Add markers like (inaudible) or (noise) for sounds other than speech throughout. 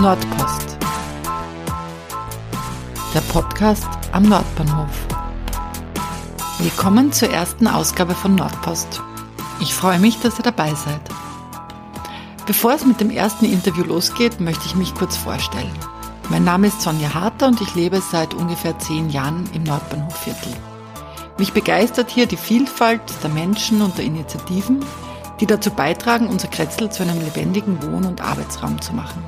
Nordpost. Der Podcast am Nordbahnhof. Willkommen zur ersten Ausgabe von Nordpost. Ich freue mich, dass ihr dabei seid. Bevor es mit dem ersten Interview losgeht, möchte ich mich kurz vorstellen. Mein Name ist Sonja Harter und ich lebe seit ungefähr zehn Jahren im Nordbahnhofviertel. Mich begeistert hier die Vielfalt der Menschen und der Initiativen, die dazu beitragen, unser Kretzel zu einem lebendigen Wohn- und Arbeitsraum zu machen.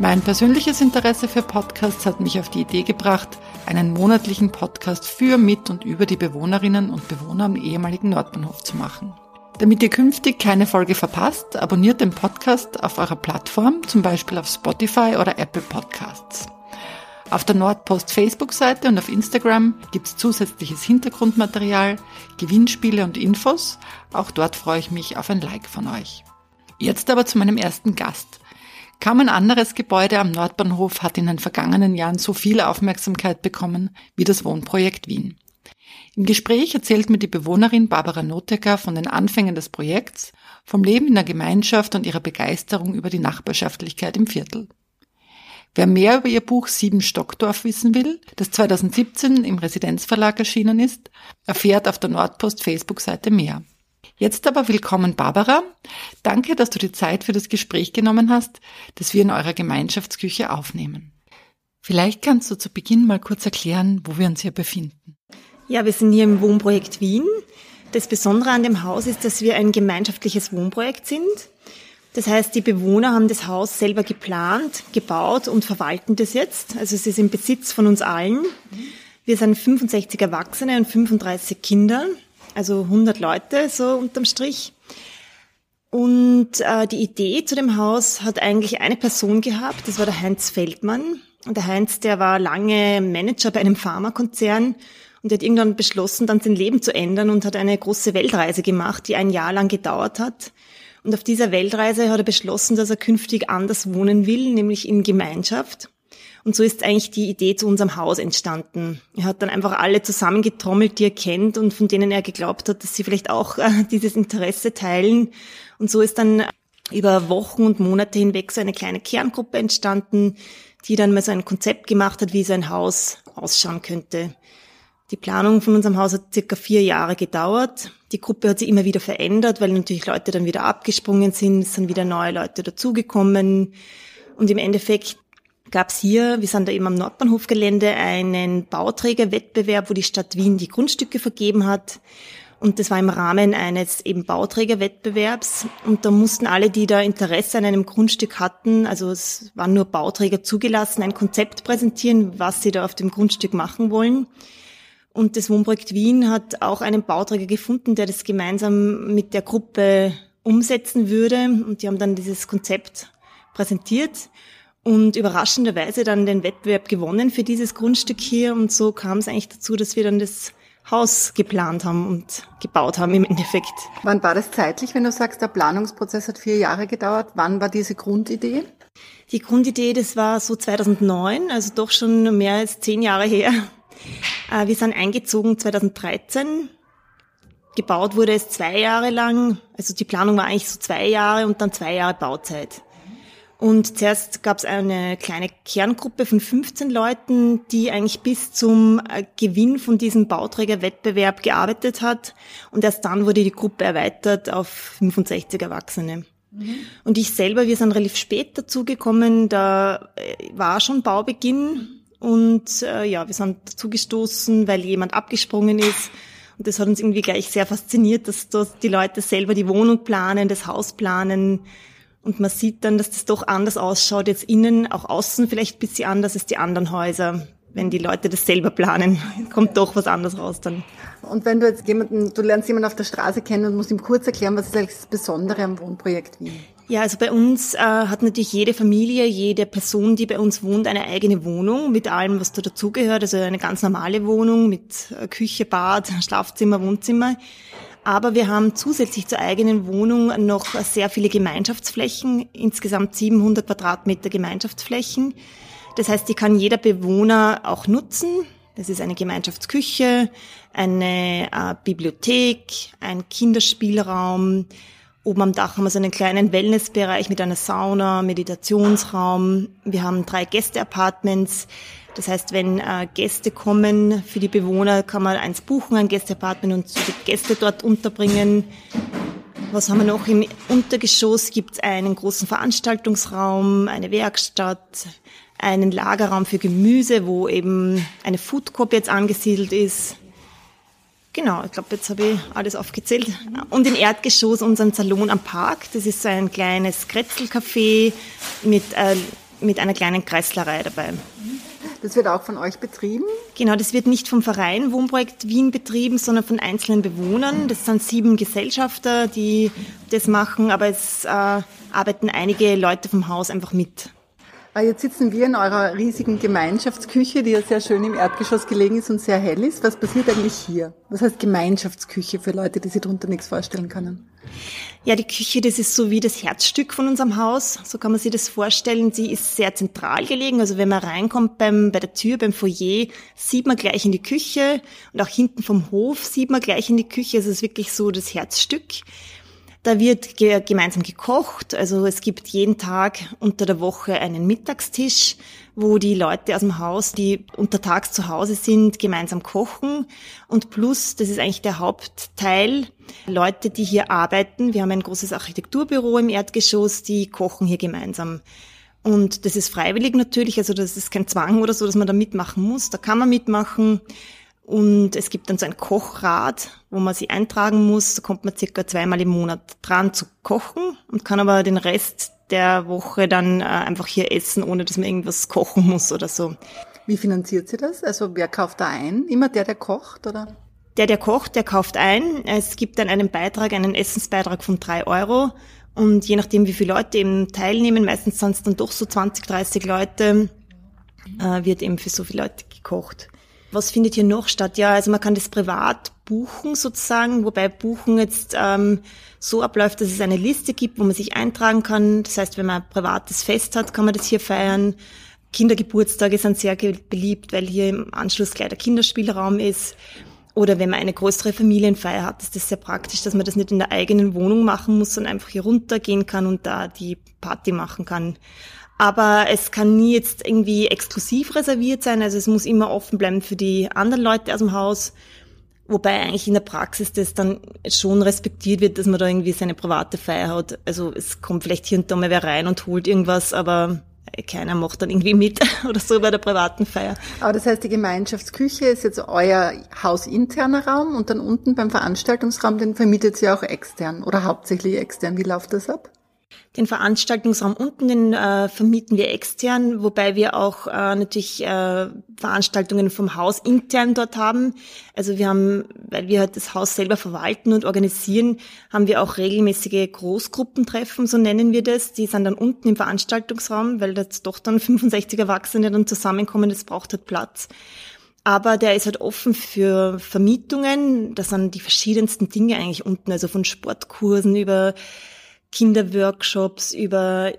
Mein persönliches Interesse für Podcasts hat mich auf die Idee gebracht, einen monatlichen Podcast für, mit und über die Bewohnerinnen und Bewohner am ehemaligen Nordbahnhof zu machen. Damit ihr künftig keine Folge verpasst, abonniert den Podcast auf eurer Plattform, zum Beispiel auf Spotify oder Apple Podcasts. Auf der Nordpost Facebook-Seite und auf Instagram gibt's zusätzliches Hintergrundmaterial, Gewinnspiele und Infos. Auch dort freue ich mich auf ein Like von euch. Jetzt aber zu meinem ersten Gast. Kaum ein anderes Gebäude am Nordbahnhof hat in den vergangenen Jahren so viel Aufmerksamkeit bekommen wie das Wohnprojekt Wien. Im Gespräch erzählt mir die Bewohnerin Barbara Notecker von den Anfängen des Projekts, vom Leben in der Gemeinschaft und ihrer Begeisterung über die Nachbarschaftlichkeit im Viertel. Wer mehr über ihr Buch Sieben Stockdorf wissen will, das 2017 im Residenzverlag erschienen ist, erfährt auf der Nordpost Facebook-Seite mehr. Jetzt aber willkommen Barbara. Danke, dass du die Zeit für das Gespräch genommen hast, das wir in eurer Gemeinschaftsküche aufnehmen. Vielleicht kannst du zu Beginn mal kurz erklären, wo wir uns hier befinden. Ja, wir sind hier im Wohnprojekt Wien. Das Besondere an dem Haus ist, dass wir ein gemeinschaftliches Wohnprojekt sind. Das heißt, die Bewohner haben das Haus selber geplant, gebaut und verwalten das jetzt. Also es ist im Besitz von uns allen. Wir sind 65 Erwachsene und 35 Kinder, also 100 Leute so unterm Strich. Und äh, die Idee zu dem Haus hat eigentlich eine Person gehabt, das war der Heinz Feldmann. Und der Heinz, der war lange Manager bei einem Pharmakonzern und der hat irgendwann beschlossen, dann sein Leben zu ändern und hat eine große Weltreise gemacht, die ein Jahr lang gedauert hat. Und auf dieser Weltreise hat er beschlossen, dass er künftig anders wohnen will, nämlich in Gemeinschaft. Und so ist eigentlich die Idee zu unserem Haus entstanden. Er hat dann einfach alle zusammengetrommelt, die er kennt und von denen er geglaubt hat, dass sie vielleicht auch äh, dieses Interesse teilen. Und so ist dann über Wochen und Monate hinweg so eine kleine Kerngruppe entstanden, die dann mal so ein Konzept gemacht hat, wie so ein Haus ausschauen könnte. Die Planung von unserem Haus hat circa vier Jahre gedauert. Die Gruppe hat sich immer wieder verändert, weil natürlich Leute dann wieder abgesprungen sind, es sind wieder neue Leute dazugekommen. Und im Endeffekt gab es hier, wir sind da eben am Nordbahnhofgelände, einen Bauträgerwettbewerb, wo die Stadt Wien die Grundstücke vergeben hat. Und das war im Rahmen eines eben Bauträgerwettbewerbs. Und da mussten alle, die da Interesse an einem Grundstück hatten, also es waren nur Bauträger zugelassen, ein Konzept präsentieren, was sie da auf dem Grundstück machen wollen. Und das Wohnprojekt Wien hat auch einen Bauträger gefunden, der das gemeinsam mit der Gruppe umsetzen würde. Und die haben dann dieses Konzept präsentiert und überraschenderweise dann den Wettbewerb gewonnen für dieses Grundstück hier. Und so kam es eigentlich dazu, dass wir dann das Haus geplant haben und gebaut haben im Endeffekt. Wann war das zeitlich, wenn du sagst, der Planungsprozess hat vier Jahre gedauert? Wann war diese Grundidee? Die Grundidee, das war so 2009, also doch schon mehr als zehn Jahre her. Äh, wir sind eingezogen 2013. Gebaut wurde es zwei Jahre lang. Also die Planung war eigentlich so zwei Jahre und dann zwei Jahre Bauzeit. Und zuerst gab es eine kleine Kerngruppe von 15 Leuten, die eigentlich bis zum äh, Gewinn von diesem Bauträgerwettbewerb gearbeitet hat. Und erst dann wurde die Gruppe erweitert auf 65 Erwachsene. Mhm. Und ich selber, wir sind relativ spät dazugekommen, da äh, war schon Baubeginn. Und äh, ja, wir sind dazugestoßen, weil jemand abgesprungen ist. Und das hat uns irgendwie gleich sehr fasziniert, dass, dass die Leute selber die Wohnung planen, das Haus planen. Und man sieht dann, dass das doch anders ausschaut, jetzt innen, auch außen vielleicht ein bisschen anders als die anderen Häuser. Wenn die Leute das selber planen, (laughs) kommt doch was anderes raus dann. Und wenn du jetzt jemanden, du lernst jemanden auf der Straße kennen und musst ihm kurz erklären, was ist eigentlich das Besondere am Wohnprojekt Wien? Ja, also bei uns äh, hat natürlich jede Familie, jede Person, die bei uns wohnt, eine eigene Wohnung mit allem, was da dazugehört. Also eine ganz normale Wohnung mit äh, Küche, Bad, (laughs) Schlafzimmer, Wohnzimmer. Aber wir haben zusätzlich zur eigenen Wohnung noch sehr viele Gemeinschaftsflächen, insgesamt 700 Quadratmeter Gemeinschaftsflächen. Das heißt, die kann jeder Bewohner auch nutzen. Das ist eine Gemeinschaftsküche, eine äh, Bibliothek, ein Kinderspielraum, Oben am Dach haben wir so einen kleinen Wellnessbereich mit einer Sauna, Meditationsraum. Wir haben drei Gästeapartments. Das heißt, wenn äh, Gäste kommen, für die Bewohner kann man eins buchen, ein Gästeapartment und die Gäste dort unterbringen. Was haben wir noch? Im Untergeschoss gibt es einen großen Veranstaltungsraum, eine Werkstatt, einen Lagerraum für Gemüse, wo eben eine Food Coop jetzt angesiedelt ist. Genau, ich glaube, jetzt habe ich alles aufgezählt. Und im Erdgeschoss unseren Salon am Park. Das ist so ein kleines Kretzelcafé mit, äh, mit einer kleinen Kreislerei dabei. Das wird auch von euch betrieben? Genau, das wird nicht vom Verein Wohnprojekt Wien betrieben, sondern von einzelnen Bewohnern. Das sind sieben Gesellschafter, die das machen, aber es äh, arbeiten einige Leute vom Haus einfach mit. Ah, jetzt sitzen wir in eurer riesigen Gemeinschaftsküche, die ja sehr schön im Erdgeschoss gelegen ist und sehr hell ist. Was passiert eigentlich hier? Was heißt Gemeinschaftsküche für Leute, die sich darunter nichts vorstellen können? Ja, die Küche, das ist so wie das Herzstück von unserem Haus. So kann man sich das vorstellen. Sie ist sehr zentral gelegen. Also wenn man reinkommt beim, bei der Tür, beim Foyer, sieht man gleich in die Küche. Und auch hinten vom Hof sieht man gleich in die Küche. Also es ist wirklich so das Herzstück. Da wird ge gemeinsam gekocht. Also es gibt jeden Tag unter der Woche einen Mittagstisch, wo die Leute aus dem Haus, die untertags zu Hause sind, gemeinsam kochen. Und plus, das ist eigentlich der Hauptteil, Leute, die hier arbeiten. Wir haben ein großes Architekturbüro im Erdgeschoss, die kochen hier gemeinsam. Und das ist freiwillig natürlich, also das ist kein Zwang oder so, dass man da mitmachen muss. Da kann man mitmachen. Und es gibt dann so ein Kochrad, wo man sich eintragen muss. Da kommt man circa zweimal im Monat dran zu kochen und kann aber den Rest der Woche dann äh, einfach hier essen, ohne dass man irgendwas kochen muss oder so. Wie finanziert sie das? Also wer kauft da ein? Immer der, der kocht, oder? Der, der kocht, der kauft ein. Es gibt dann einen Beitrag, einen Essensbeitrag von drei Euro. Und je nachdem, wie viele Leute eben teilnehmen, meistens sind es dann doch so 20, 30 Leute, äh, wird eben für so viele Leute gekocht. Was findet hier noch statt? Ja, also man kann das privat buchen sozusagen, wobei Buchen jetzt ähm, so abläuft, dass es eine Liste gibt, wo man sich eintragen kann. Das heißt, wenn man ein privates Fest hat, kann man das hier feiern. Kindergeburtstage sind sehr beliebt, weil hier im Anschluss gleich der Kinderspielraum ist. Oder wenn man eine größere Familienfeier hat, ist das sehr praktisch, dass man das nicht in der eigenen Wohnung machen muss, sondern einfach hier runtergehen kann und da die Party machen kann. Aber es kann nie jetzt irgendwie exklusiv reserviert sein. Also es muss immer offen bleiben für die anderen Leute aus dem Haus. Wobei eigentlich in der Praxis das dann schon respektiert wird, dass man da irgendwie seine private Feier hat. Also es kommt vielleicht hier und da mal wer rein und holt irgendwas, aber keiner macht dann irgendwie mit (laughs) oder so bei der privaten Feier. Aber das heißt, die Gemeinschaftsküche ist jetzt euer hausinterner Raum und dann unten beim Veranstaltungsraum, den vermietet ihr auch extern oder hauptsächlich extern. Wie läuft das ab? Den Veranstaltungsraum unten, den äh, vermieten wir extern, wobei wir auch äh, natürlich äh, Veranstaltungen vom Haus intern dort haben. Also wir haben, weil wir halt das Haus selber verwalten und organisieren, haben wir auch regelmäßige Großgruppentreffen, so nennen wir das. Die sind dann unten im Veranstaltungsraum, weil das doch dann (laughs) 65 Erwachsene dann zusammenkommen, das braucht halt Platz. Aber der ist halt offen für Vermietungen. Das sind die verschiedensten Dinge eigentlich unten, also von Sportkursen über Kinderworkshops, über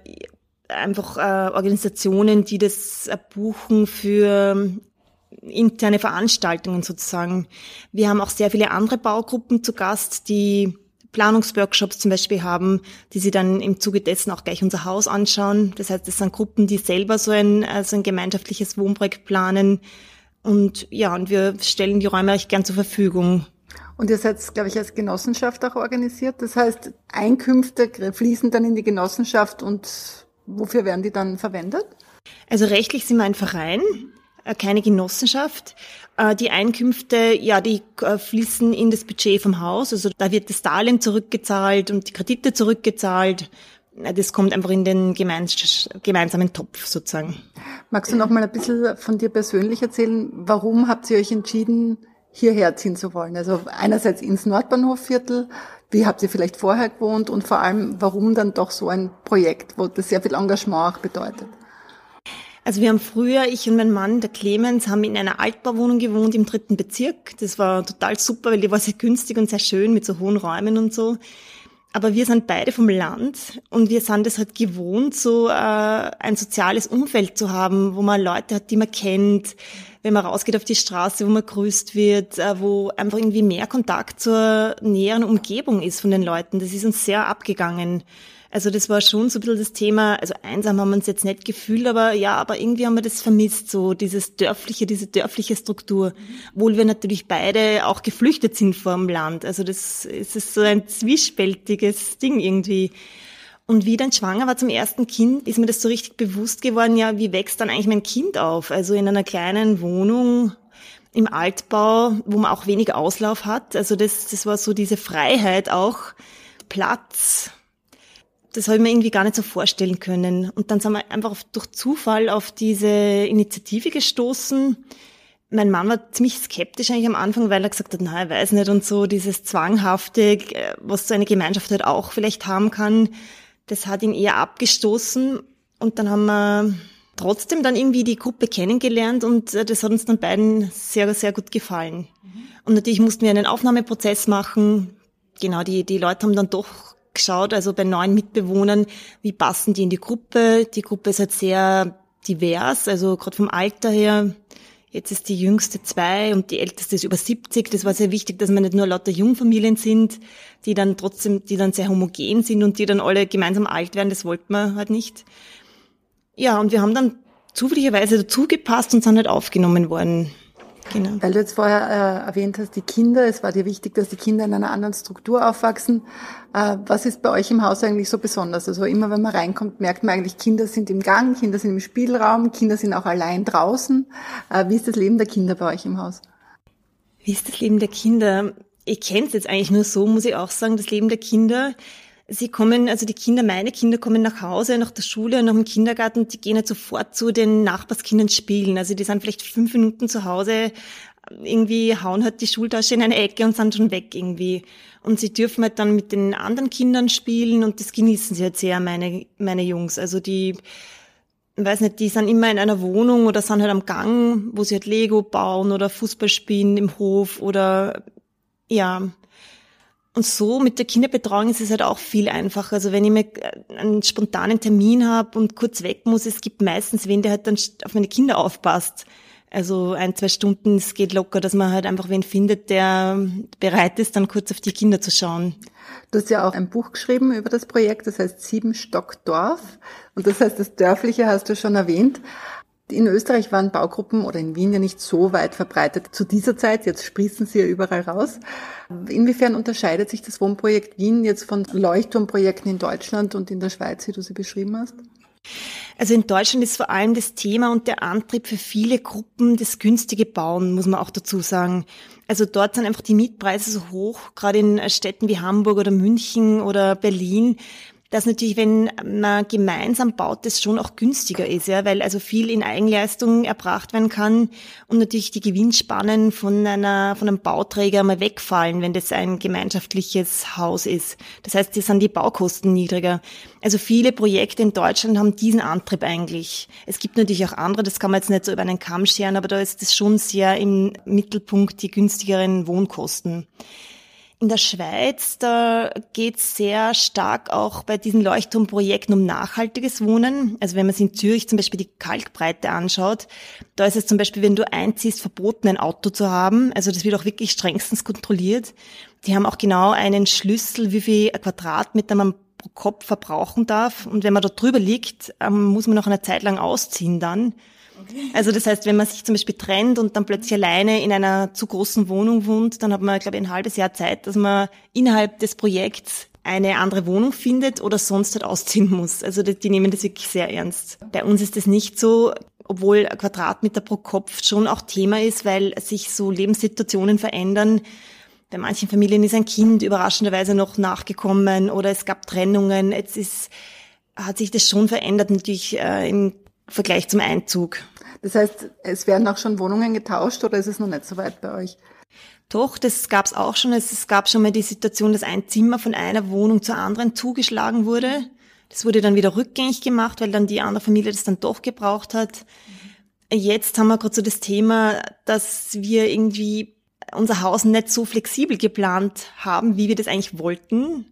einfach äh, Organisationen, die das äh, buchen für interne Veranstaltungen sozusagen. Wir haben auch sehr viele andere Baugruppen zu Gast, die Planungsworkshops zum Beispiel haben, die sie dann im Zuge dessen auch gleich unser Haus anschauen. Das heißt, es sind Gruppen, die selber so ein, also ein gemeinschaftliches Wohnprojekt planen. Und ja, und wir stellen die Räume recht gern zur Verfügung. Und ihr seid, glaube ich, als Genossenschaft auch organisiert. Das heißt, Einkünfte fließen dann in die Genossenschaft und wofür werden die dann verwendet? Also rechtlich sind wir ein Verein, äh, keine Genossenschaft. Äh, die Einkünfte, ja, die äh, fließen in das Budget vom Haus. Also da wird das Darlehen zurückgezahlt und die Kredite zurückgezahlt. Das kommt einfach in den gemeinsamen Topf sozusagen. Magst du noch mal ein bisschen von dir persönlich erzählen? Warum habt ihr euch entschieden, hierher ziehen zu wollen. Also einerseits ins Nordbahnhofviertel, wie habt ihr vielleicht vorher gewohnt und vor allem, warum dann doch so ein Projekt, wo das sehr viel Engagement auch bedeutet? Also wir haben früher, ich und mein Mann, der Clemens, haben in einer Altbauwohnung gewohnt im dritten Bezirk. Das war total super, weil die war sehr günstig und sehr schön mit so hohen Räumen und so. Aber wir sind beide vom Land und wir sind es halt gewohnt, so äh, ein soziales Umfeld zu haben, wo man Leute hat, die man kennt, wenn man rausgeht auf die Straße, wo man grüßt wird, äh, wo einfach irgendwie mehr Kontakt zur näheren Umgebung ist von den Leuten. Das ist uns sehr abgegangen. Also das war schon so ein bisschen das Thema, also einsam haben wir uns jetzt nicht gefühlt, aber ja, aber irgendwie haben wir das vermisst, so dieses dörfliche, diese dörfliche Struktur. Obwohl wir natürlich beide auch geflüchtet sind vor dem Land. Also das, es ist so ein zwiespältiges Ding irgendwie. Und wie dann schwanger war zum ersten Kind, ist mir das so richtig bewusst geworden, ja, wie wächst dann eigentlich mein Kind auf? Also in einer kleinen Wohnung, im Altbau, wo man auch wenig Auslauf hat. Also das, das war so diese Freiheit auch, Platz, das habe ich mir irgendwie gar nicht so vorstellen können. Und dann sind wir einfach durch Zufall auf diese Initiative gestoßen. Mein Mann war ziemlich skeptisch eigentlich am Anfang, weil er gesagt hat, na, er weiß nicht und so dieses Zwanghafte, äh, was so eine Gemeinschaft halt auch vielleicht haben kann, das hat ihn eher abgestoßen. Und dann haben wir trotzdem dann irgendwie die Gruppe kennengelernt und äh, das hat uns dann beiden sehr, sehr gut gefallen. Und natürlich mussten wir einen Aufnahmeprozess machen. Genau, die, die Leute haben dann doch geschaut, also bei neuen Mitbewohnern, wie passen die in die Gruppe. Die Gruppe ist halt sehr divers, also gerade vom Alter her. Jetzt ist die jüngste zwei und die älteste ist über 70. Das war sehr wichtig, dass wir nicht nur lauter Jungfamilien sind, die dann trotzdem, die dann sehr homogen sind und die dann alle gemeinsam alt werden. Das wollten wir halt nicht. Ja, und wir haben dann zufälligerweise dazu gepasst und sind halt aufgenommen worden. Genau. Weil du jetzt vorher äh, erwähnt hast, die Kinder, es war dir wichtig, dass die Kinder in einer anderen Struktur aufwachsen. Äh, was ist bei euch im Haus eigentlich so besonders? Also immer wenn man reinkommt, merkt man eigentlich, Kinder sind im Gang, Kinder sind im Spielraum, Kinder sind auch allein draußen. Äh, wie ist das Leben der Kinder bei euch im Haus? Wie ist das Leben der Kinder? Ich kenne es jetzt eigentlich nur so, muss ich auch sagen, das Leben der Kinder Sie kommen, also die Kinder, meine Kinder kommen nach Hause, nach der Schule und nach dem Kindergarten, die gehen halt sofort zu den Nachbarskindern spielen. Also die sind vielleicht fünf Minuten zu Hause, irgendwie hauen halt die Schultasche in eine Ecke und sind schon weg irgendwie. Und sie dürfen halt dann mit den anderen Kindern spielen und das genießen sie halt sehr, meine, meine Jungs. Also die, weiß nicht, die sind immer in einer Wohnung oder sind halt am Gang, wo sie halt Lego bauen oder Fußball spielen im Hof oder, ja, und so mit der Kinderbetreuung ist es halt auch viel einfacher. Also wenn ich mir einen spontanen Termin habe und kurz weg muss, es gibt meistens wen, der halt dann auf meine Kinder aufpasst. Also ein, zwei Stunden, es geht locker, dass man halt einfach wen findet, der bereit ist, dann kurz auf die Kinder zu schauen. Du hast ja auch ein Buch geschrieben über das Projekt, das heißt Sieben Stock Dorf. Und das heißt, das Dörfliche hast du schon erwähnt. In Österreich waren Baugruppen oder in Wien ja nicht so weit verbreitet zu dieser Zeit. Jetzt sprießen sie ja überall raus. Inwiefern unterscheidet sich das Wohnprojekt Wien jetzt von Leuchtturmprojekten in Deutschland und in der Schweiz, wie du sie beschrieben hast? Also in Deutschland ist vor allem das Thema und der Antrieb für viele Gruppen das günstige Bauen, muss man auch dazu sagen. Also dort sind einfach die Mietpreise so hoch, gerade in Städten wie Hamburg oder München oder Berlin, dass natürlich, wenn man gemeinsam baut, das schon auch günstiger ist, ja, weil also viel in Eigenleistung erbracht werden kann und natürlich die Gewinnspannen von einer, von einem Bauträger mal wegfallen, wenn das ein gemeinschaftliches Haus ist. Das heißt, hier sind die Baukosten niedriger. Also viele Projekte in Deutschland haben diesen Antrieb eigentlich. Es gibt natürlich auch andere, das kann man jetzt nicht so über einen Kamm scheren, aber da ist es schon sehr im Mittelpunkt die günstigeren Wohnkosten. In der Schweiz, da geht es sehr stark auch bei diesen Leuchtturmprojekten um nachhaltiges Wohnen. Also wenn man sich in Zürich zum Beispiel die Kalkbreite anschaut, da ist es zum Beispiel, wenn du einziehst, verboten, ein Auto zu haben. Also das wird auch wirklich strengstens kontrolliert. Die haben auch genau einen Schlüssel, wie viel Quadratmeter man pro Kopf verbrauchen darf. Und wenn man da drüber liegt, ähm, muss man noch eine Zeit lang ausziehen dann. Also das heißt, wenn man sich zum Beispiel trennt und dann plötzlich alleine in einer zu großen Wohnung wohnt, dann hat man, glaube ich, ein halbes Jahr Zeit, dass man innerhalb des Projekts eine andere Wohnung findet oder sonst halt ausziehen muss. Also die, die nehmen das wirklich sehr ernst. Bei uns ist das nicht so, obwohl Quadratmeter pro Kopf schon auch Thema ist, weil sich so Lebenssituationen verändern. Bei manchen Familien ist ein Kind überraschenderweise noch nachgekommen oder es gab Trennungen. Jetzt ist, hat sich das schon verändert, natürlich äh, im Vergleich zum Einzug. Das heißt, es werden auch schon Wohnungen getauscht oder ist es noch nicht so weit bei euch? Doch, das gab es auch schon. Es gab schon mal die Situation, dass ein Zimmer von einer Wohnung zur anderen zugeschlagen wurde. Das wurde dann wieder rückgängig gemacht, weil dann die andere Familie das dann doch gebraucht hat. Jetzt haben wir gerade so das Thema, dass wir irgendwie unser Haus nicht so flexibel geplant haben, wie wir das eigentlich wollten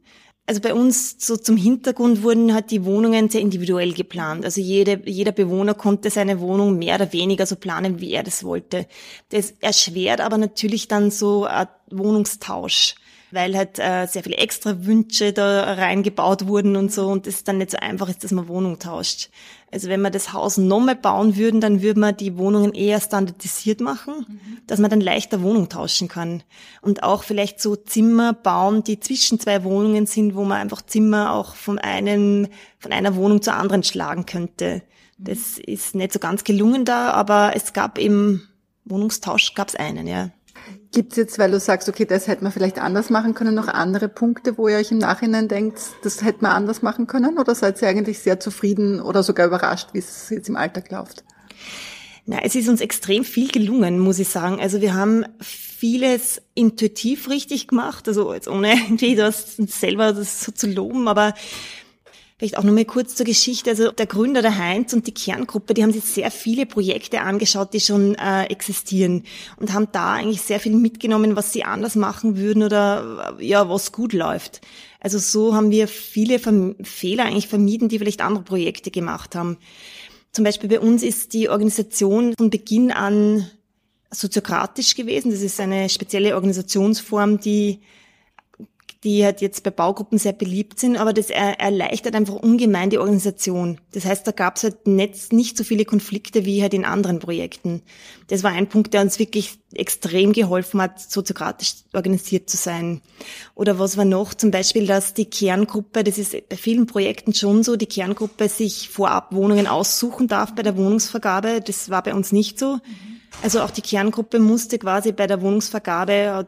Also bei uns so zum Hintergrund wurden halt die Wohnungen sehr individuell geplant. Also jede, jeder Bewohner konnte seine Wohnung mehr oder weniger so planen, wie er das wollte. Das erschwert aber natürlich dann so Wohnungstausch weil halt äh, sehr viele extra Wünsche da reingebaut wurden und so und es dann nicht so einfach ist, dass man Wohnung tauscht. Also wenn wir das Haus nochmal bauen würden, dann würde man die Wohnungen eher standardisiert machen, mhm. dass man dann leichter Wohnung tauschen kann. Und auch vielleicht so Zimmer bauen, die zwischen zwei Wohnungen sind, wo man einfach Zimmer auch von einem, von einer Wohnung zur anderen schlagen könnte. Mhm. Das ist nicht so ganz gelungen da, aber es gab eben Wohnungstausch gab es einen, ja. Gibt es jetzt, weil du sagst, okay, das hätte man vielleicht anders machen können, noch andere Punkte, wo ihr euch im Nachhinein denkt, das hätte man anders machen können? Oder seid ihr eigentlich sehr zufrieden oder sogar überrascht, wie es jetzt im Alltag läuft? Na, es ist uns extrem viel gelungen, muss ich sagen. Also wir haben vieles intuitiv richtig gemacht, also jetzt ohne (laughs) irgendwie das selber das so zu loben, aber Vielleicht auch noch mal kurz zur Geschichte. Also der Gründer, der Heinz und die Kerngruppe, die haben sich sehr viele Projekte angeschaut, die schon äh, existieren und haben da eigentlich sehr viel mitgenommen, was sie anders machen würden oder äh, ja, was gut läuft. Also so haben wir viele Verm Fehler eigentlich vermieden, die vielleicht andere Projekte gemacht haben. Zum Beispiel bei uns ist die Organisation von Beginn an soziokratisch gewesen. Das ist eine spezielle Organisationsform, die die halt jetzt bei Baugruppen sehr beliebt sind, aber das erleichtert einfach ungemein die Organisation. Das heißt, da gab es halt nicht, nicht so viele Konflikte wie halt in anderen Projekten. Das war ein Punkt, der uns wirklich extrem geholfen hat, soziokratisch organisiert zu sein. Oder was war noch? Zum Beispiel, dass die Kerngruppe, das ist bei vielen Projekten schon so, die Kerngruppe sich vorab Wohnungen aussuchen darf bei der Wohnungsvergabe. Das war bei uns nicht so. Also auch die Kerngruppe musste quasi bei der Wohnungsvergabe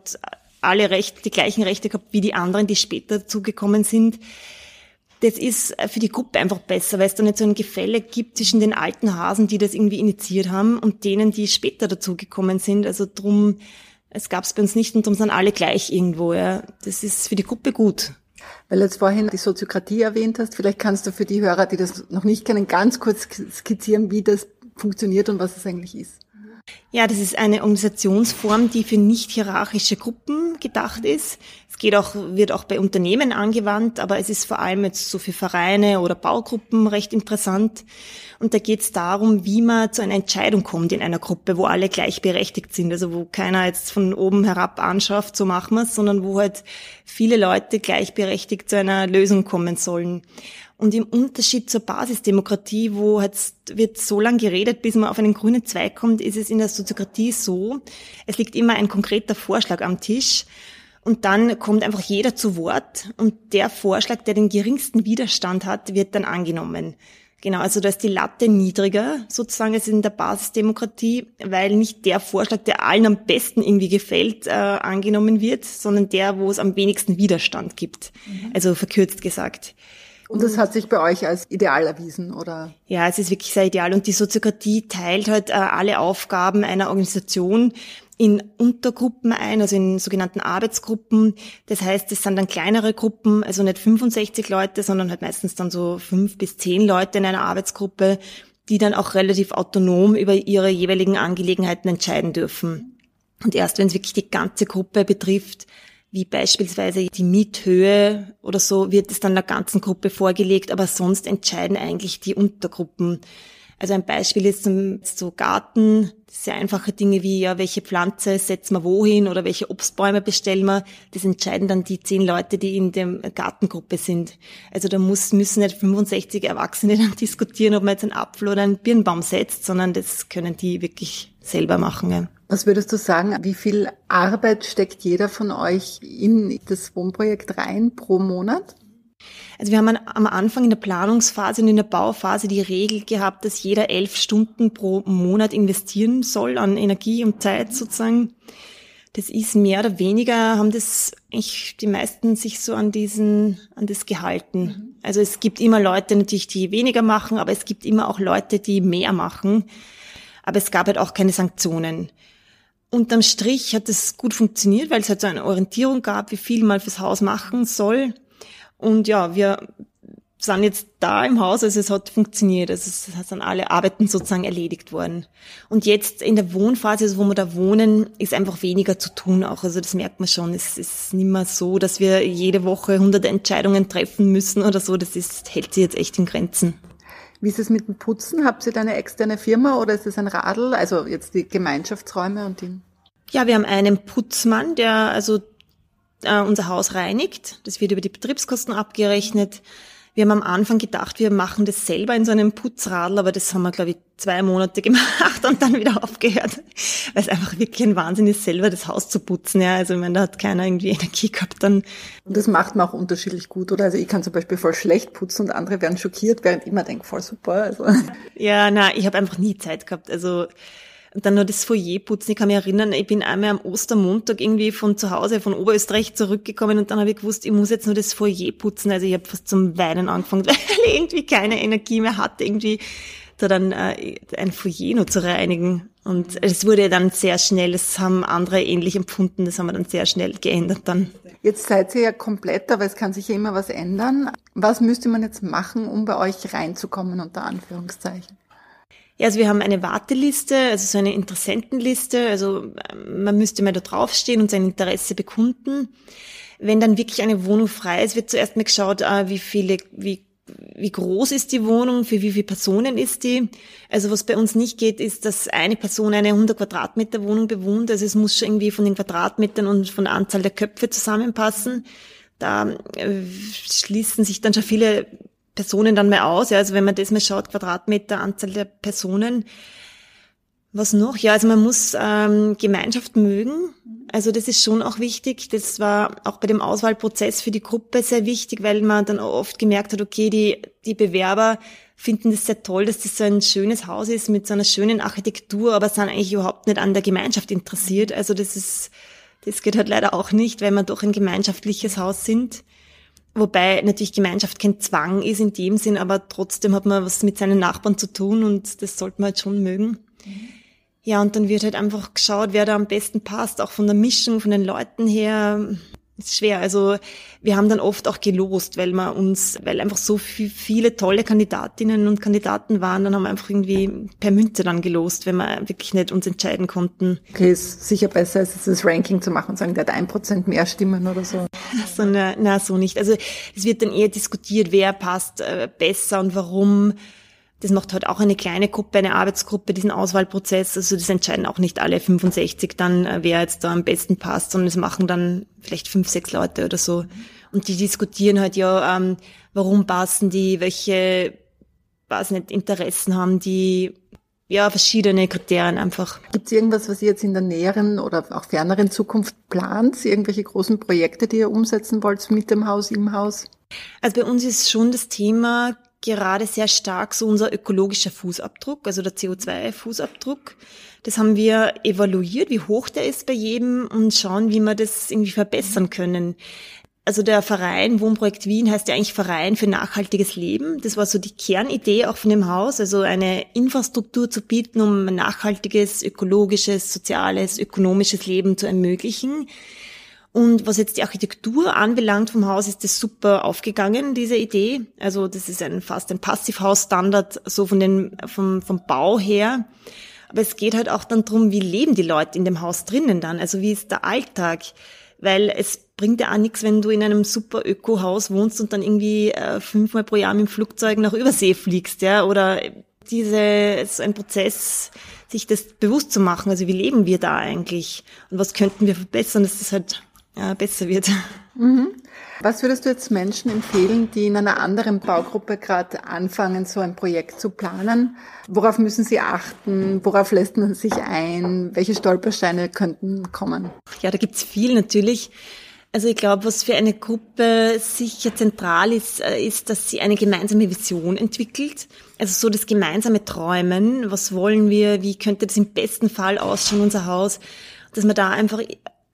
alle Rechte, die gleichen Rechte gehabt wie die anderen, die später dazugekommen sind. Das ist für die Gruppe einfach besser, weil es da nicht so ein Gefälle gibt zwischen den alten Hasen, die das irgendwie initiiert haben, und denen, die später dazugekommen sind. Also drum, es gab es bei uns nicht und drum sind alle gleich irgendwo. Ja. Das ist für die Gruppe gut. Weil du jetzt vorhin die Soziokratie erwähnt hast, vielleicht kannst du für die Hörer, die das noch nicht kennen, ganz kurz skizzieren, wie das funktioniert und was es eigentlich ist. Ja, das ist eine Organisationsform, die für nicht hierarchische Gruppen gedacht ist. Es geht auch, wird auch bei Unternehmen angewandt, aber es ist vor allem jetzt so für Vereine oder Baugruppen recht interessant. Und da geht es darum, wie man zu einer Entscheidung kommt in einer Gruppe, wo alle gleichberechtigt sind. Also wo keiner jetzt von oben herab anschafft, so machen wir sondern wo halt viele Leute gleichberechtigt zu einer Lösung kommen sollen. Und im Unterschied zur Basisdemokratie, wo jetzt wird so lange geredet, bis man auf einen grünen Zweig kommt, ist es in der Soziokratie so, es liegt immer ein konkreter Vorschlag am Tisch und dann kommt einfach jeder zu Wort und der Vorschlag, der den geringsten Widerstand hat, wird dann angenommen. Genau, also da ist die Latte niedriger sozusagen als in der Basisdemokratie, weil nicht der Vorschlag, der allen am besten irgendwie gefällt, äh, angenommen wird, sondern der, wo es am wenigsten Widerstand gibt. Mhm. Also verkürzt gesagt. Und das hat sich bei euch als ideal erwiesen, oder? Ja, es ist wirklich sehr ideal. Und die Soziokratie teilt halt äh, alle Aufgaben einer Organisation in Untergruppen ein, also in sogenannten Arbeitsgruppen. Das heißt, es sind dann kleinere Gruppen, also nicht 65 Leute, sondern halt meistens dann so fünf bis zehn Leute in einer Arbeitsgruppe, die dann auch relativ autonom über ihre jeweiligen Angelegenheiten entscheiden dürfen. Und erst wenn es wirklich die ganze Gruppe betrifft, wie beispielsweise die Miethöhe oder so, wird es dann der ganzen Gruppe vorgelegt, aber sonst entscheiden eigentlich die Untergruppen. Also ein Beispiel ist so Garten, sehr einfache Dinge wie, ja, welche Pflanze setzen wir wohin oder welche Obstbäume bestellen wir. Das entscheiden dann die zehn Leute, die in der Gartengruppe sind. Also da muss, müssen nicht 65 Erwachsene (laughs) dann diskutieren, ob man jetzt einen Apfel oder einen Birnbaum setzt, sondern das können die wirklich selber machen. Ja. Was würdest du sagen, wie viel Arbeit steckt jeder von euch in das Wohnprojekt rein pro Monat? Also wir haben am Anfang in der Planungsphase und in der Bauphase die Regel gehabt, dass jeder elf Stunden pro Monat investieren soll an Energie und Zeit sozusagen. Das ist mehr oder weniger, haben das ich, die meisten sich so an diesen, an das gehalten. Mhm. Also es gibt immer Leute natürlich, die weniger machen, aber es gibt immer auch Leute, die mehr machen. Aber es gab halt auch keine Sanktionen. Unterm Strich hat es gut funktioniert, weil es halt so eine Orientierung gab, wie viel man fürs Haus machen soll. Und ja, wir sind jetzt da im Haus, also es hat funktioniert, also es sind alle Arbeiten sozusagen erledigt worden. Und jetzt in der Wohnphase, also wo wir da wohnen, ist einfach weniger zu tun auch, also das merkt man schon, es ist nicht mehr so, dass wir jede Woche hunderte Entscheidungen treffen müssen oder so, das ist, hält sich jetzt echt in Grenzen. Wie ist es mit dem Putzen? Habt ihr da eine externe Firma oder ist es ein Radl? Also jetzt die Gemeinschaftsräume und die? Ja, wir haben einen Putzmann, der also äh, unser Haus reinigt. Das wird über die Betriebskosten abgerechnet. Wir haben am Anfang gedacht, wir machen das selber in so einem Putzradl, aber das haben wir, glaube ich, zwei Monate (laughs) gemacht und dann wieder aufgehört, weil es einfach wirklich ein Wahnsinn ist, selber das Haus zu putzen. Ja, also wenn da hat keiner irgendwie Energie gehabt, dann. Und das macht man auch unterschiedlich gut, oder? Also ich kann zum Beispiel voll schlecht putzen und andere werden schockiert, während ich immer denke, voll super. Also. Ja, na, ich habe einfach nie Zeit gehabt. Also dann nur das Foyer putzen. Ich kann mich erinnern, ich bin einmal am Ostermontag irgendwie von zu Hause, von Oberösterreich zurückgekommen und dann habe ich gewusst, ich muss jetzt nur das Foyer putzen. Also ich habe fast zum Weinen angefangen, (laughs) weil ich irgendwie keine Energie mehr hatte, irgendwie da dann äh, ein Foyer nur zu reinigen. Und es wurde dann sehr schnell, das haben andere ähnlich empfunden, das haben wir dann sehr schnell geändert dann. Jetzt seid ihr ja komplett, aber es kann sich ja immer was ändern. Was müsste man jetzt machen, um bei euch reinzukommen, unter Anführungszeichen? Ja, also wir haben eine Warteliste, also so eine Interessentenliste. Also ähm, man müsste mal da draufstehen und sein Interesse bekunden. Wenn dann wirklich eine Wohnung frei ist, wird zuerst mal geschaut, äh, wie viele, wie wie groß ist die Wohnung, für wie viele Personen ist die. Also was bei uns nicht geht, ist, dass eine Person eine 100 Quadratmeter Wohnung bewohnt. Also es muss schon irgendwie von den Quadratmetern und von der Anzahl der Köpfe zusammenpassen. Da äh, schließen sich dann schon viele Personen dann mal aus. Ja, also wenn man das mal schaut, Quadratmeter, Anzahl der Personen. Was noch? Ja, also man muss ähm, Gemeinschaft mögen. Also das ist schon auch wichtig. Das war auch bei dem Auswahlprozess für die Gruppe sehr wichtig, weil man dann oft gemerkt hat, okay, die, die Bewerber finden das sehr toll, dass das so ein schönes Haus ist mit so einer schönen Architektur, aber sind eigentlich überhaupt nicht an der Gemeinschaft interessiert. Also das ist, das geht halt leider auch nicht, weil wir doch ein gemeinschaftliches Haus sind. Wobei natürlich Gemeinschaft kein Zwang ist in dem Sinn, aber trotzdem hat man was mit seinen Nachbarn zu tun und das sollte man halt schon mögen. Ja, und dann wird halt einfach geschaut, wer da am besten passt, auch von der Mischung, von den Leuten her ist schwer. Also wir haben dann oft auch gelost, weil man uns, weil einfach so viele tolle Kandidatinnen und Kandidaten waren, dann haben wir einfach irgendwie per Münze dann gelost, wenn wir wirklich nicht uns entscheiden konnten. Okay, ist sicher besser, als das Ranking zu machen und sagen, der hat ein Prozent mehr Stimmen oder so. (laughs) so na, na, so nicht. Also es wird dann eher diskutiert, wer passt äh, besser und warum. Das macht halt auch eine kleine Gruppe, eine Arbeitsgruppe, diesen Auswahlprozess. Also das entscheiden auch nicht alle 65 dann, äh, wer jetzt da am besten passt, sondern es machen dann vielleicht fünf, sechs Leute oder so. Und die diskutieren halt ja, ähm, warum passen die, welche, weiß nicht, Interessen haben die, ja, verschiedene Kriterien einfach. Gibt es irgendwas, was ihr jetzt in der näheren oder auch ferneren Zukunft plant? Irgendwelche großen Projekte, die ihr umsetzen wollt mit dem Haus, im Haus? Also bei uns ist schon das Thema gerade sehr stark so unser ökologischer Fußabdruck, also der CO2-Fußabdruck. Das haben wir evaluiert, wie hoch der ist bei jedem und schauen, wie wir das irgendwie verbessern können. Also der Verein Wohnprojekt Wien heißt ja eigentlich Verein für nachhaltiges Leben. Das war so die Kernidee auch von dem Haus, also eine Infrastruktur zu bieten, um ein nachhaltiges, ökologisches, soziales, ökonomisches Leben zu ermöglichen. Und was jetzt die Architektur anbelangt vom Haus, ist das super aufgegangen, diese Idee. Also das ist ein fast ein Passivhausstandard, so von den, vom, vom Bau her. Aber es geht halt auch dann drum, wie leben die Leute in dem Haus drinnen dann? Also wie ist der Alltag? Weil es bringt ja auch nichts, wenn du in einem super Öko-Haus wohnst und dann irgendwie äh, fünfmal pro Jahr mit dem Flugzeug nach Übersee fliegst, ja, oder diese, so ein Prozess, sich das bewusst zu machen. Also wie leben wir da eigentlich? Und was könnten wir verbessern, das halt ja, besser wird. Mhm. Was würdest du jetzt Menschen empfehlen, die in einer anderen Baugruppe gerade anfangen, so ein Projekt zu planen? Worauf müssen sie achten? Worauf lässt man sich ein? Welche Stolpersteine könnten kommen? Ja, da gibt's viel natürlich. Also ich glaube, was für eine Gruppe sicher zentral ist, äh, ist, dass sie eine gemeinsame Vision entwickelt. Also so das gemeinsame Träumen. Was wollen wir? Wie könnte das im besten Fall ausschauen, unser Haus? Dass man da einfach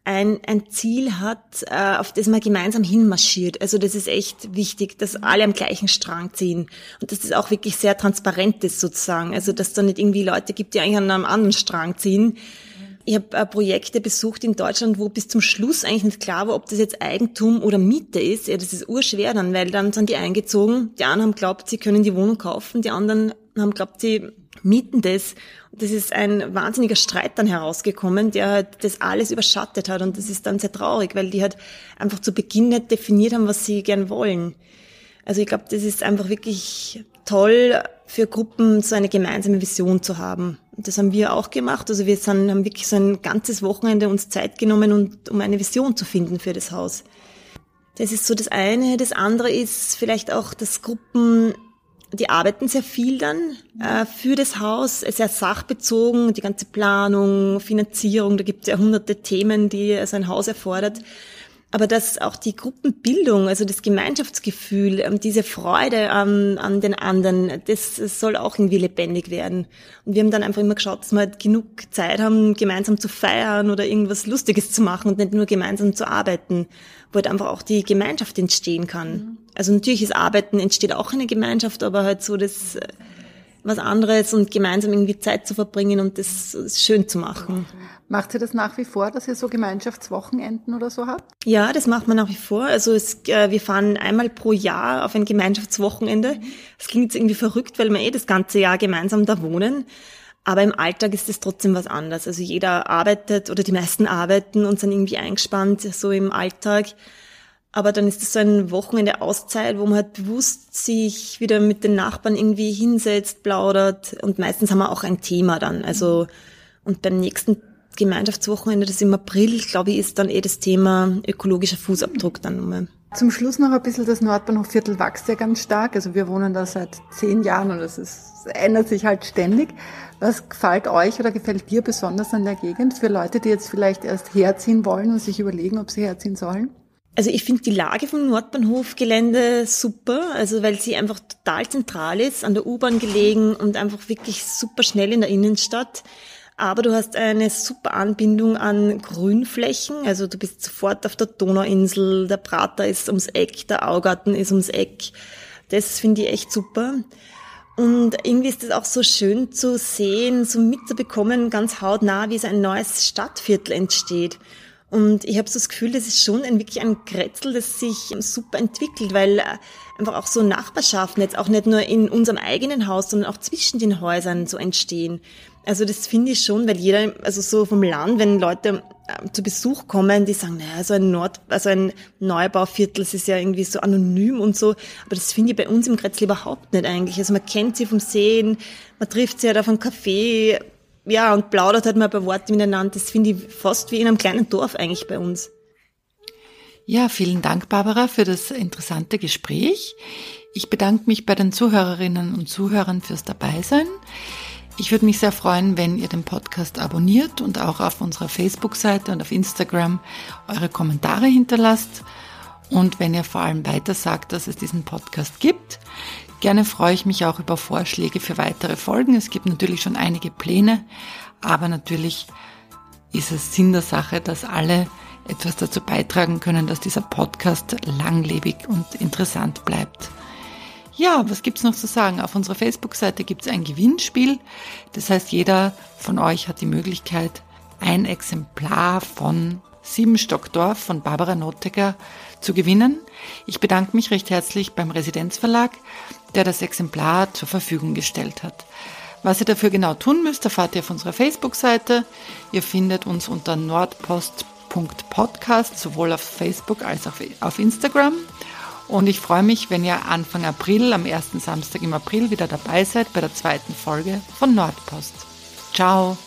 ein, ein Ziel hat, äh, auf das man gemeinsam hinmarschiert. Also das ist echt wichtig, dass alle am gleichen Strang ziehen und dass das auch wirklich sehr transparent ist sozusagen. Also dass da nicht irgendwie Leute gibt, die eigentlich an einem anderen Strang ziehen. Ich habe äh, Projekte besucht in Deutschland, wo bis zum Schluss eigentlich nicht klar war, ob das jetzt Eigentum oder Miete ist. Ja, das ist urschwer dann, weil dann sind die eingezogen. Die einen haben glaubt, sie können die Wohnung kaufen, die anderen haben glaubt, sie mieten das. Und das ist ein wahnsinniger Streit dann herausgekommen, der halt das alles überschattet hat. Und das ist dann sehr traurig, weil die halt einfach zu Beginn nicht definiert haben, was sie gern wollen. Also ich glaube, das ist einfach wirklich toll für Gruppen, so eine gemeinsame Vision zu haben. Und das haben wir auch gemacht. Also wir sind, haben wirklich so ein ganzes Wochenende uns Zeit genommen, und, um eine Vision zu finden für das Haus. Das ist so das eine. Das andere ist vielleicht auch, dass Gruppen, die arbeiten sehr viel dann äh, für das Haus, sehr sachbezogen, die ganze Planung, Finanzierung, da gibt es ja hunderte Themen, die so ein Haus erfordert aber dass auch die Gruppenbildung, also das Gemeinschaftsgefühl, ähm, diese Freude an, an den anderen, das soll auch irgendwie lebendig werden. Und wir haben dann einfach immer geschaut, dass wir halt genug Zeit haben, gemeinsam zu feiern oder irgendwas Lustiges zu machen und nicht nur gemeinsam zu arbeiten, wo halt einfach auch die Gemeinschaft entstehen kann. Mhm. Also natürlich ist Arbeiten entsteht auch eine Gemeinschaft, aber halt so das äh, was anderes und gemeinsam irgendwie Zeit zu verbringen und das, das schön zu machen. Macht ihr das nach wie vor, dass ihr so Gemeinschaftswochenenden oder so habt? Ja, das macht man nach wie vor. Also es, äh, wir fahren einmal pro Jahr auf ein Gemeinschaftswochenende. Es klingt irgendwie verrückt, weil wir eh das ganze Jahr gemeinsam da wohnen. Aber im Alltag ist es trotzdem was anderes. Also jeder arbeitet oder die meisten arbeiten und sind irgendwie eingespannt so im Alltag. Aber dann ist es so ein Wochenende Auszeit, wo man halt bewusst sich wieder mit den Nachbarn irgendwie hinsetzt, plaudert. Und meistens haben wir auch ein Thema dann. Also, und beim nächsten Gemeinschaftswochenende, das im April, glaube ich, ist dann eh das Thema ökologischer Fußabdruck dann nochmal. Zum Schluss noch ein bisschen, das Nordbahnhofviertel wächst ja ganz stark. Also wir wohnen da seit zehn Jahren und es ändert sich halt ständig. Was gefällt euch oder gefällt dir besonders an der Gegend für Leute, die jetzt vielleicht erst herziehen wollen und sich überlegen, ob sie herziehen sollen? Also ich finde die Lage vom Nordbahnhofgelände super, also weil sie einfach total zentral ist, an der U-Bahn gelegen und einfach wirklich super schnell in der Innenstadt aber du hast eine super Anbindung an Grünflächen. Also du bist sofort auf der Donauinsel, der Prater ist ums Eck, der Augarten ist ums Eck. Das finde ich echt super. Und irgendwie ist es auch so schön zu sehen, so mitzubekommen, ganz hautnah, wie so ein neues Stadtviertel entsteht. Und ich habe so das Gefühl, das ist schon ein, wirklich ein Kretzel, das sich super entwickelt, weil einfach auch so Nachbarschaften jetzt auch nicht nur in unserem eigenen Haus, sondern auch zwischen den Häusern so entstehen. Also das finde ich schon, weil jeder, also so vom Land, wenn Leute äh, zu Besuch kommen, die sagen, naja, so ein Nord, also ein Neubauviertel, das ist ja irgendwie so anonym und so, aber das finde ich bei uns im Kretzl überhaupt nicht eigentlich. Also man kennt sie vom Sehen, man trifft sie halt auf einem Café, ja, und plaudert halt mal ein paar Worte miteinander. Das finde ich fast wie in einem kleinen Dorf eigentlich bei uns. Ja, vielen Dank, Barbara, für das interessante Gespräch. Ich bedanke mich bei den Zuhörerinnen und Zuhörern fürs Dabeisein. Ich würde mich sehr freuen, wenn ihr den Podcast abonniert und auch auf unserer Facebook-Seite und auf Instagram eure Kommentare hinterlasst. Und wenn ihr vor allem weiter sagt, dass es diesen Podcast gibt, gerne freue ich mich auch über Vorschläge für weitere Folgen. Es gibt natürlich schon einige Pläne, aber natürlich ist es Sinn der Sache, dass alle etwas dazu beitragen können, dass dieser Podcast langlebig und interessant bleibt. Ja, was gibt's noch zu sagen? Auf unserer Facebook-Seite gibt's ein Gewinnspiel. Das heißt, jeder von euch hat die Möglichkeit, ein Exemplar von Sieben Stockdorf von Barbara Nottecker zu gewinnen. Ich bedanke mich recht herzlich beim Residenzverlag, der das Exemplar zur Verfügung gestellt hat. Was ihr dafür genau tun müsst, erfahrt ihr auf unserer Facebook-Seite. Ihr findet uns unter nordpost.podcast, sowohl auf Facebook als auch auf Instagram. Und ich freue mich, wenn ihr Anfang April, am ersten Samstag im April wieder dabei seid bei der zweiten Folge von Nordpost. Ciao!